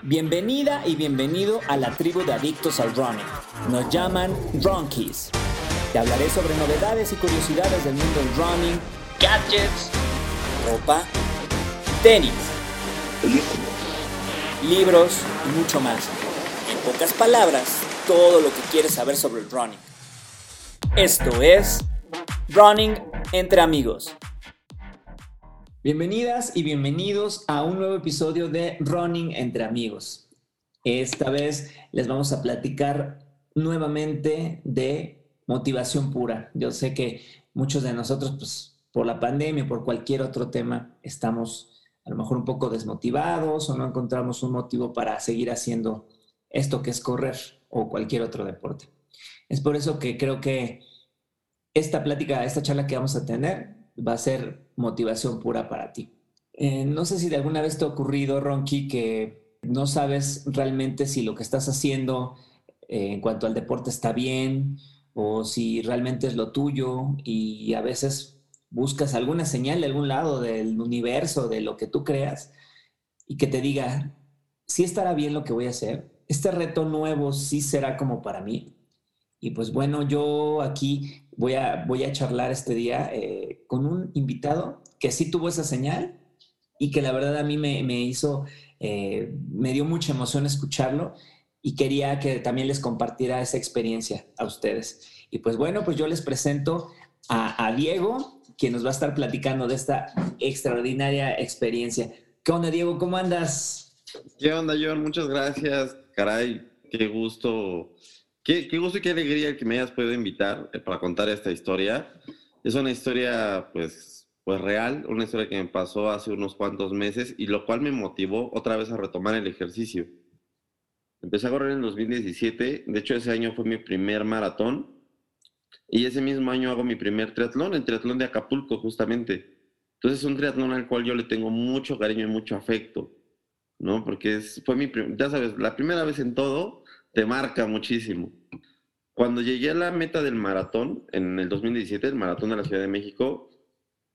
Bienvenida y bienvenido a la tribu de adictos al running. Nos llaman Runkies. Te hablaré sobre novedades y curiosidades del mundo del running, gadgets, ropa, tenis, libros y mucho más. En pocas palabras, todo lo que quieres saber sobre el running. Esto es Running entre amigos. Bienvenidas y bienvenidos a un nuevo episodio de Running entre amigos. Esta vez les vamos a platicar nuevamente de motivación pura. Yo sé que muchos de nosotros, pues por la pandemia, por cualquier otro tema, estamos a lo mejor un poco desmotivados o no encontramos un motivo para seguir haciendo esto que es correr o cualquier otro deporte. Es por eso que creo que esta plática, esta charla que vamos a tener, va a ser motivación pura para ti. Eh, no sé si de alguna vez te ha ocurrido, Ronky, que no sabes realmente si lo que estás haciendo eh, en cuanto al deporte está bien o si realmente es lo tuyo y a veces buscas alguna señal de algún lado del universo, de lo que tú creas, y que te diga, si estará bien lo que voy a hacer, este reto nuevo sí será como para mí. Y pues bueno, yo aquí voy a, voy a charlar este día eh, con un invitado que sí tuvo esa señal y que la verdad a mí me, me hizo, eh, me dio mucha emoción escucharlo y quería que también les compartiera esa experiencia a ustedes. Y pues bueno, pues yo les presento a, a Diego, quien nos va a estar platicando de esta extraordinaria experiencia. ¿Qué onda, Diego? ¿Cómo andas? ¿Qué onda, John? Muchas gracias. Caray, qué gusto Qué, gusto y qué alegría que me hayas podido invitar eh, para contar esta historia. Es una historia, pues, pues real, una historia que me pasó hace unos cuantos meses y lo cual me motivó otra vez a retomar el ejercicio. Empecé a correr en 2017, de hecho ese año fue mi primer maratón y ese mismo año hago mi primer triatlón, el triatlón de Acapulco justamente. Entonces es un triatlón al cual yo le tengo mucho cariño y mucho afecto, ¿no? Porque es, fue mi, ya sabes, la primera vez en todo te marca muchísimo. Cuando llegué a la meta del maratón, en el 2017, el maratón de la Ciudad de México,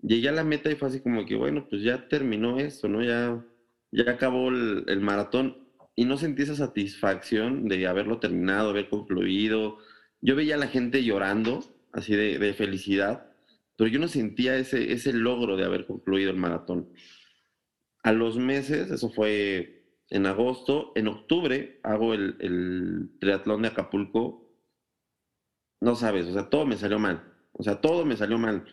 llegué a la meta y fue así como que, bueno, pues ya terminó esto, ¿no? Ya, ya acabó el, maratón y no sentí esa satisfacción de haberlo terminado, haber concluido. Yo veía a la gente llorando, así de, de felicidad, pero yo no sentía ese, ese logro de haber concluido el maratón. A los meses, eso fue en agosto. En octubre hago el, triatlón de Acapulco. No sabes, o sea, todo me salió mal. O sea, todo me salió mal.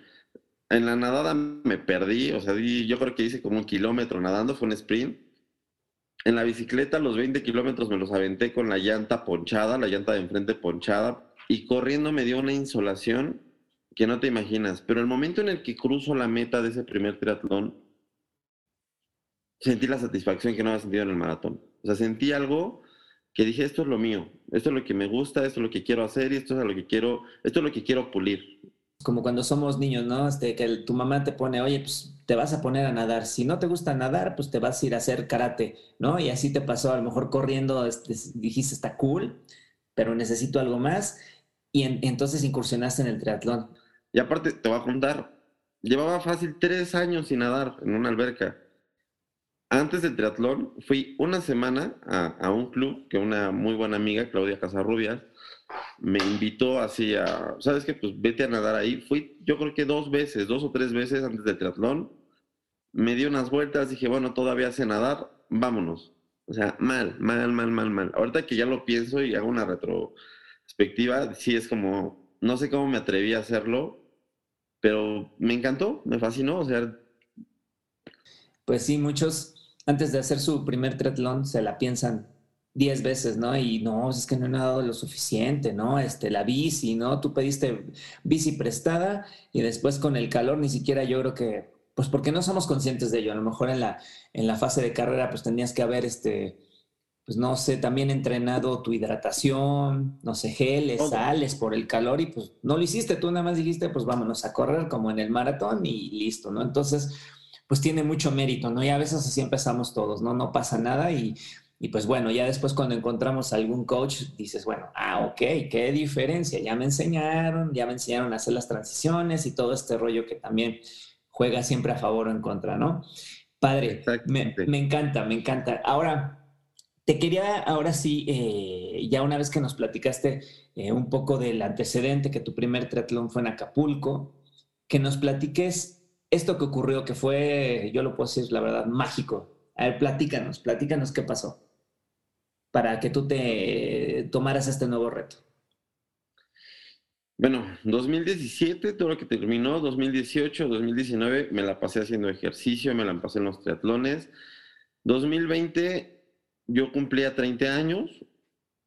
En la nadada me perdí, o sea, yo creo que hice como un kilómetro nadando, fue un sprint. En la bicicleta los 20 kilómetros me los aventé con la llanta ponchada, la llanta de enfrente ponchada, y corriendo me dio una insolación que no te imaginas. Pero el momento en el que cruzo la meta de ese primer triatlón, sentí la satisfacción que no había sentido en el maratón. O sea, sentí algo que dije, esto es lo mío, esto es lo que me gusta, esto es lo que quiero hacer y esto es lo que quiero, esto es lo que quiero pulir. Como cuando somos niños, ¿no? Este, que tu mamá te pone, oye, pues te vas a poner a nadar. Si no te gusta nadar, pues te vas a ir a hacer karate, ¿no? Y así te pasó, a lo mejor corriendo, este, dijiste, está cool, pero necesito algo más. Y entonces incursionaste en el triatlón. Y aparte, te voy a contar, llevaba fácil tres años sin nadar en una alberca antes del triatlón, fui una semana a, un club que una muy buena amiga, Claudia Casarrubias, me invitó así a, ¿sabes qué? Pues vete a nadar ahí. Fui, yo creo que dos veces, dos o tres veces antes del triatlón. Me dio unas vueltas, dije, bueno, todavía sé nadar, vámonos. O sea, mal, mal, mal, mal, mal. Ahorita que ya lo pienso y hago una retrospectiva, sí es como, no sé cómo me atreví a hacerlo, pero me encantó, me fascinó, o sea. Pues sí, muchos antes de hacer su primer triatlón se la piensan diez veces, ¿no? Y no, es que no he nadado lo suficiente, ¿no? Este, la bici, ¿no? Tú pediste bici prestada y después con el calor ni siquiera yo creo que, pues porque no somos conscientes de ello. A lo mejor en la, en la fase de carrera pues tenías que haber, este, pues no sé, también entrenado tu hidratación, no sé, geles, sales por el calor y pues no lo hiciste, tú nada más dijiste, pues vámonos a correr como en el maratón y listo, ¿no? Entonces pues tiene mucho mérito, ¿no? Y a veces así empezamos todos, ¿no? No pasa nada y, pues bueno, ya después cuando encontramos algún coach, dices, bueno, ah, ok, qué diferencia, ya me enseñaron, ya me enseñaron a hacer las transiciones y todo este rollo que también juega siempre a favor o en contra, ¿no? Padre, me, me, encanta, me encanta. Ahora, te quería ahora sí, eh, ya una vez que nos platicaste eh, un poco del antecedente, que tu primer triatlón fue en Acapulco, que nos platiques esto que ocurrió, que fue, yo lo puedo decir, la verdad, mágico. A ver, platícanos, platícanos qué pasó para que tú te tomaras este nuevo reto. Bueno, 2017, todo lo que terminó, 2018, 2019, me la pasé haciendo ejercicio, me la pasé en los triatlones. 2020, yo cumplía 30 años,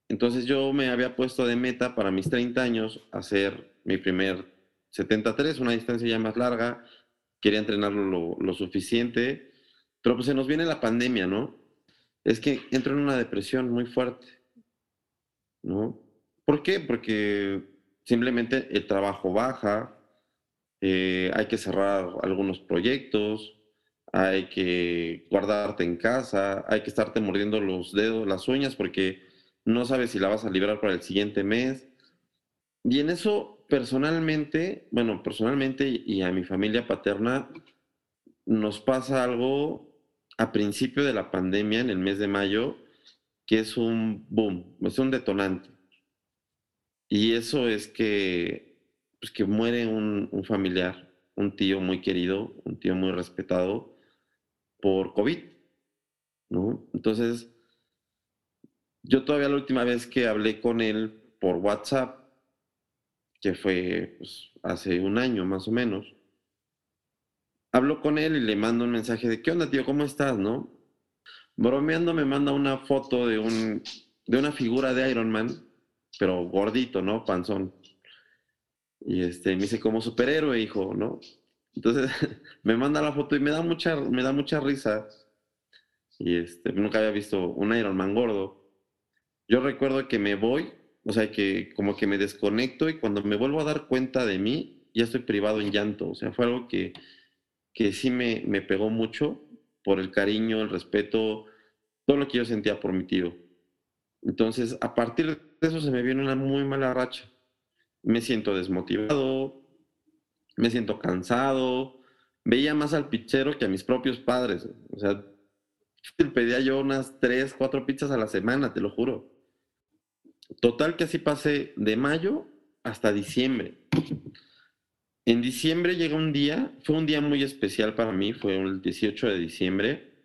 entonces yo me había puesto de meta para mis 30 años hacer mi primer 73, una distancia ya más larga, quería entrenarlo lo, suficiente, pero pues se nos viene la pandemia, ¿no? Es que entro en una depresión muy fuerte, ¿no? ¿Por qué? Porque Simplemente el trabajo baja, eh, hay que cerrar algunos proyectos, hay que guardarte en casa, hay que estarte mordiendo los dedos, las uñas, porque no sabes si la vas a librar para el siguiente mes. Y en eso, personalmente, bueno, personalmente y a mi familia paterna, nos pasa algo a principio de la pandemia, en el mes de mayo, que es un boom, es un detonante. Y eso es que, pues que muere un, familiar, un tío muy querido, un tío muy respetado por COVID, ¿no? Entonces, yo todavía la última vez que hablé con él por WhatsApp, que fue pues, hace un año más o menos, hablo con él y le mando un mensaje de, ¿qué onda, tío? ¿Cómo estás, no? Bromeando me manda una foto de, un, de una figura de Iron Man pero gordito, ¿no? Panzón. Y este, me dice, como superhéroe, hijo, ¿no? Entonces me manda la foto y me da mucha, me da mucha risa. Y este, nunca había visto un Iron Man gordo. Yo recuerdo que me voy, o sea, que como que me desconecto y cuando me vuelvo a dar cuenta de mí, ya estoy privado en llanto. O sea, fue algo que, que sí me, me pegó mucho por el cariño, el respeto, todo lo que yo sentía por mi tío. Entonces, a partir de eso se me viene una muy mala racha. Me siento desmotivado, me siento cansado, veía más al pichero que a mis propios padres. O sea, pedía yo unas tres, cuatro pizzas a la semana, te lo juro. Total que así pasé de mayo hasta diciembre. En diciembre llega un día, fue un día muy especial para mí, fue el 18 de diciembre,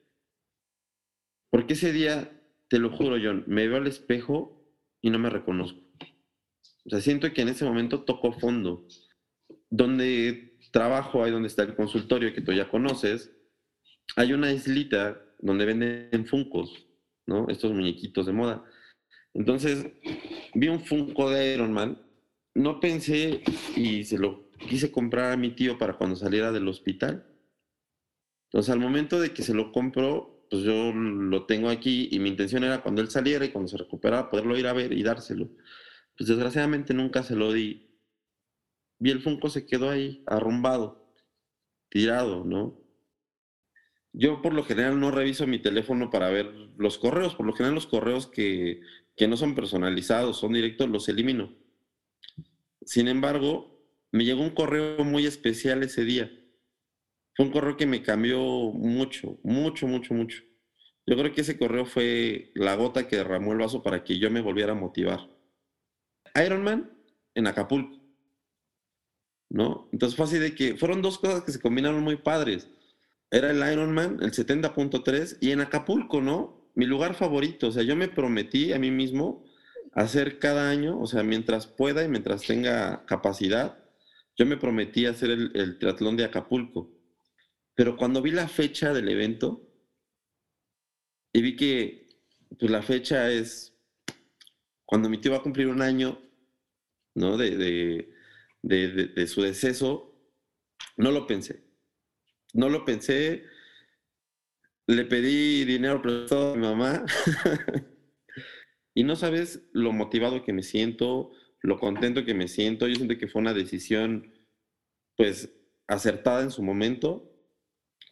porque ese día te lo juro, John, me veo al espejo y no me reconozco. O sea, siento que en ese momento toco fondo. Donde trabajo, ahí donde está el consultorio que tú ya conoces, hay una islita donde venden funcos, ¿no? Estos muñequitos de moda. Entonces, vi un funko de Iron Man, no pensé y se lo quise comprar a mi tío para cuando saliera del hospital. Entonces, al momento de que se lo compro, pues yo lo tengo aquí y mi intención era cuando él saliera y cuando se recuperara poderlo ir a ver y dárselo. Pues desgraciadamente nunca se lo di. Y el Funko se quedó ahí, arrumbado, tirado, ¿no? Yo por lo general no reviso mi teléfono para ver los correos, por lo general los correos que, que no son personalizados, son directos, los elimino. Sin embargo, me llegó un correo muy especial ese día fue un correo que me cambió mucho, mucho, mucho, mucho. Yo creo que ese correo fue la gota que derramó el vaso para que yo me volviera a motivar. Ironman en Acapulco. ¿No? Entonces fue así de que fueron dos cosas que se combinaron muy padres. Era el Ironman, el 70.3, y en Acapulco, ¿no? Mi lugar favorito. O sea, yo me prometí a mí mismo hacer cada año, o sea, mientras pueda y mientras tenga capacidad, yo me prometí hacer el, el triatlón de Acapulco. Pero cuando vi la fecha del evento y vi que pues, la fecha es cuando mi tío va a cumplir un año ¿no? de, de, su deceso, no lo pensé. No lo pensé. Le pedí dinero prestado a mi mamá. y no sabes lo motivado que me siento, lo contento que me siento. Yo siento que fue una decisión, pues, acertada en su momento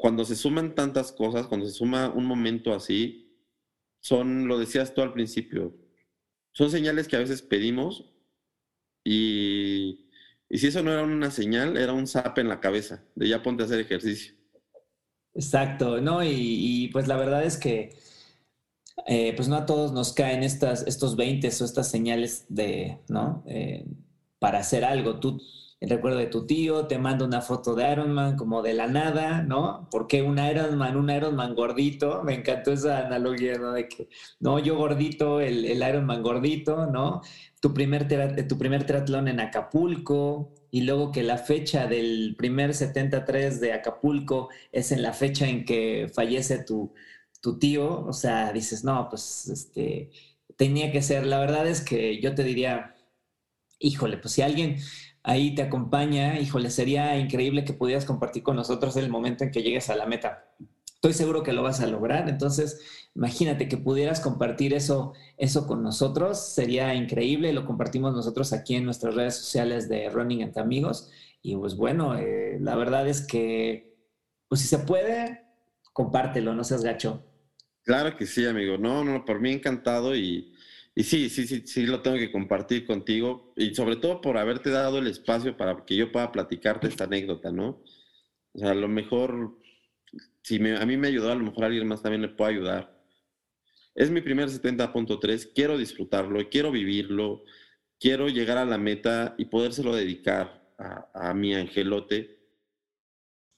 cuando se suman tantas cosas, cuando se suma un momento así, son, lo decías tú al principio, son señales que a veces pedimos y, si eso no era una señal, era un zap en la cabeza, de ya ponte a hacer ejercicio. Exacto, ¿no? Y, pues la verdad es que eh, pues no a todos nos caen estas, estos 20 o estas señales de, ¿no? Eh, para hacer algo. Tú, el recuerdo de tu tío, te manda una foto de Iron Man como de la nada, ¿no? ¿Por qué un Iron Man, un Iron Man gordito? Me encantó esa analogía, ¿no? De que, no, yo gordito, el, el Iron Man gordito, ¿no? Tu primer, tu primer triatlón en Acapulco, y luego que la fecha del primer 73 de Acapulco es en la fecha en que fallece tu, tu tío, o sea, dices, no, pues este, tenía que ser, la verdad es que yo te diría, híjole, pues si alguien ahí te acompaña, híjole, sería increíble que pudieras compartir con nosotros el momento en que llegues a la meta. Estoy seguro que lo vas a lograr, entonces imagínate que pudieras compartir eso, eso con nosotros, sería increíble, lo compartimos nosotros aquí en nuestras redes sociales de Running entre Amigos y pues bueno, eh, la verdad es que, pues si se puede, compártelo, no seas gacho. Claro que sí, amigo, no, no, por mí encantado y y sí, sí, sí, sí lo tengo que compartir contigo y sobre todo por haberte dado el espacio para que yo pueda platicarte esta anécdota, ¿no? O sea, a lo mejor, si a mí me ayudó, a lo mejor a alguien más también le puede ayudar. Es mi primer 70.3, quiero disfrutarlo, quiero vivirlo, quiero llegar a la meta y podérselo dedicar a, a mi angelote.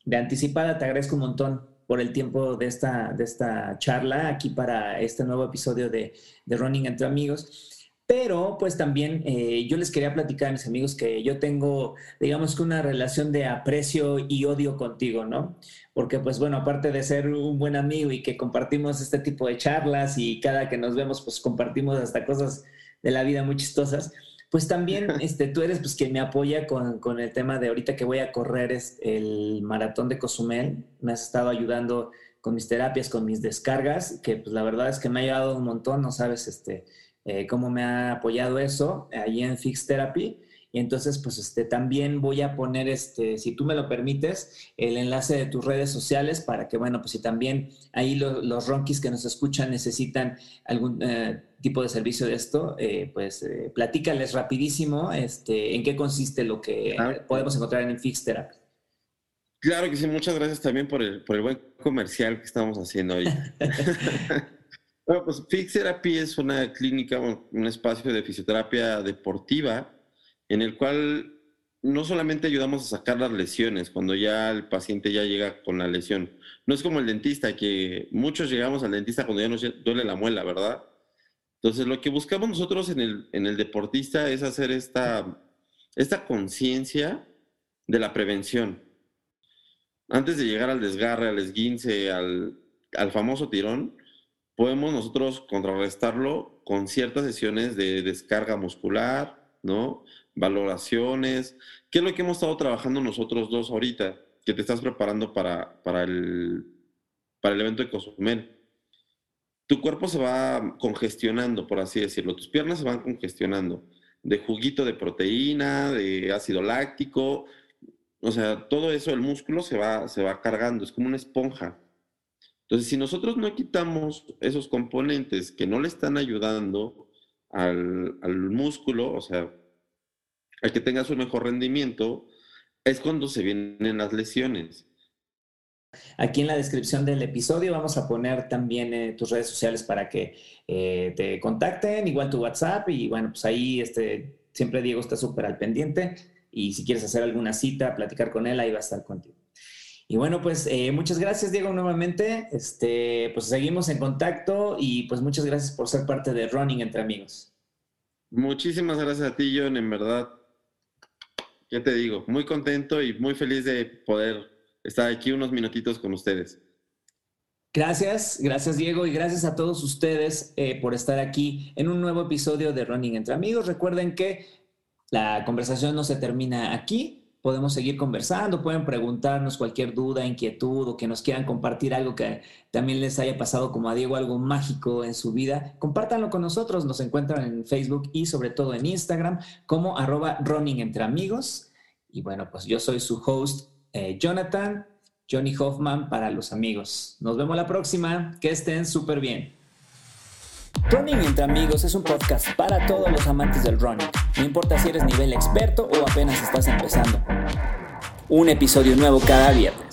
De anticipada te agradezco un montón por el tiempo de esta, de esta charla aquí para este nuevo episodio de, Running entre Amigos. Pero pues también eh, yo les quería platicar a mis amigos que yo tengo, digamos que una relación de aprecio y odio contigo, ¿no? Porque pues bueno, aparte de ser un buen amigo y que compartimos este tipo de charlas y cada que nos vemos pues compartimos hasta cosas de la vida muy chistosas, pues también este, tú eres pues quien me apoya con, con, el tema de ahorita que voy a correr es el maratón de Cozumel. Me has estado ayudando con mis terapias, con mis descargas, que pues la verdad es que me ha ayudado un montón, no sabes este, eh, cómo me ha apoyado eso ahí en Fix Therapy. Y entonces, pues este, también voy a poner, este, si tú me lo permites, el enlace de tus redes sociales para que, bueno, pues si también ahí los ronquis que nos escuchan necesitan algún eh, tipo de servicio de esto, eh, pues eh, platícales rapidísimo este, en qué consiste lo que podemos encontrar en Fix Therapy. Claro que sí, muchas gracias también por el, por el buen comercial que estamos haciendo hoy. bueno, pues Fix Therapy es una clínica, un espacio de fisioterapia deportiva en el cual no solamente ayudamos a sacar las lesiones cuando ya el paciente ya llega con la lesión. No es como el dentista, que muchos llegamos al dentista cuando ya nos duele la muela, ¿verdad? Entonces, lo que buscamos nosotros en el, en el deportista es hacer esta, esta conciencia de la prevención. Antes de llegar al desgarre, al esguince, al, al famoso tirón, podemos nosotros contrarrestarlo con ciertas sesiones de descarga muscular, ¿no? Valoraciones. ¿Qué es lo que hemos estado trabajando nosotros dos ahorita? Que te estás preparando para, para, el, para el evento de Cozumel. Tu cuerpo se va congestionando, por así decirlo. Tus piernas se van congestionando de juguito de proteína, de ácido láctico. O sea, todo eso, el músculo se va, se va cargando, es como una esponja. Entonces, si nosotros no quitamos esos componentes que no le están ayudando al, al músculo, o sea, al que tengas un mejor rendimiento, es cuando se vienen las lesiones. Aquí en la descripción del episodio vamos a poner también eh, tus redes sociales para que eh, te contacten, igual tu WhatsApp y bueno, pues ahí este, siempre Diego está súper al pendiente y si quieres hacer alguna cita, platicar con él, ahí va a estar contigo. Y bueno, pues eh, muchas gracias Diego nuevamente, este, pues seguimos en contacto y pues muchas gracias por ser parte de Running entre amigos. Muchísimas gracias a ti, John, en verdad ¿qué te digo? Muy contento y muy feliz de poder estar aquí unos minutitos con ustedes. Gracias, gracias Diego y gracias a todos ustedes eh, por estar aquí en un nuevo episodio de Running entre Amigos. Recuerden que la conversación no se termina aquí, podemos seguir conversando, pueden preguntarnos cualquier duda, inquietud o que nos quieran compartir algo que también les haya pasado como a Diego, algo mágico en su vida, compártanlo con nosotros, nos encuentran en Facebook y sobre todo en Instagram como arroba running entre amigos. Y bueno, pues yo soy su host, eh, Jonathan, Johnny Hoffman para los amigos. Nos vemos la próxima, que estén súper bien. Running entre amigos es un podcast para todos los amantes del running. No importa si eres nivel experto o apenas estás empezando. Un episodio nuevo cada viernes.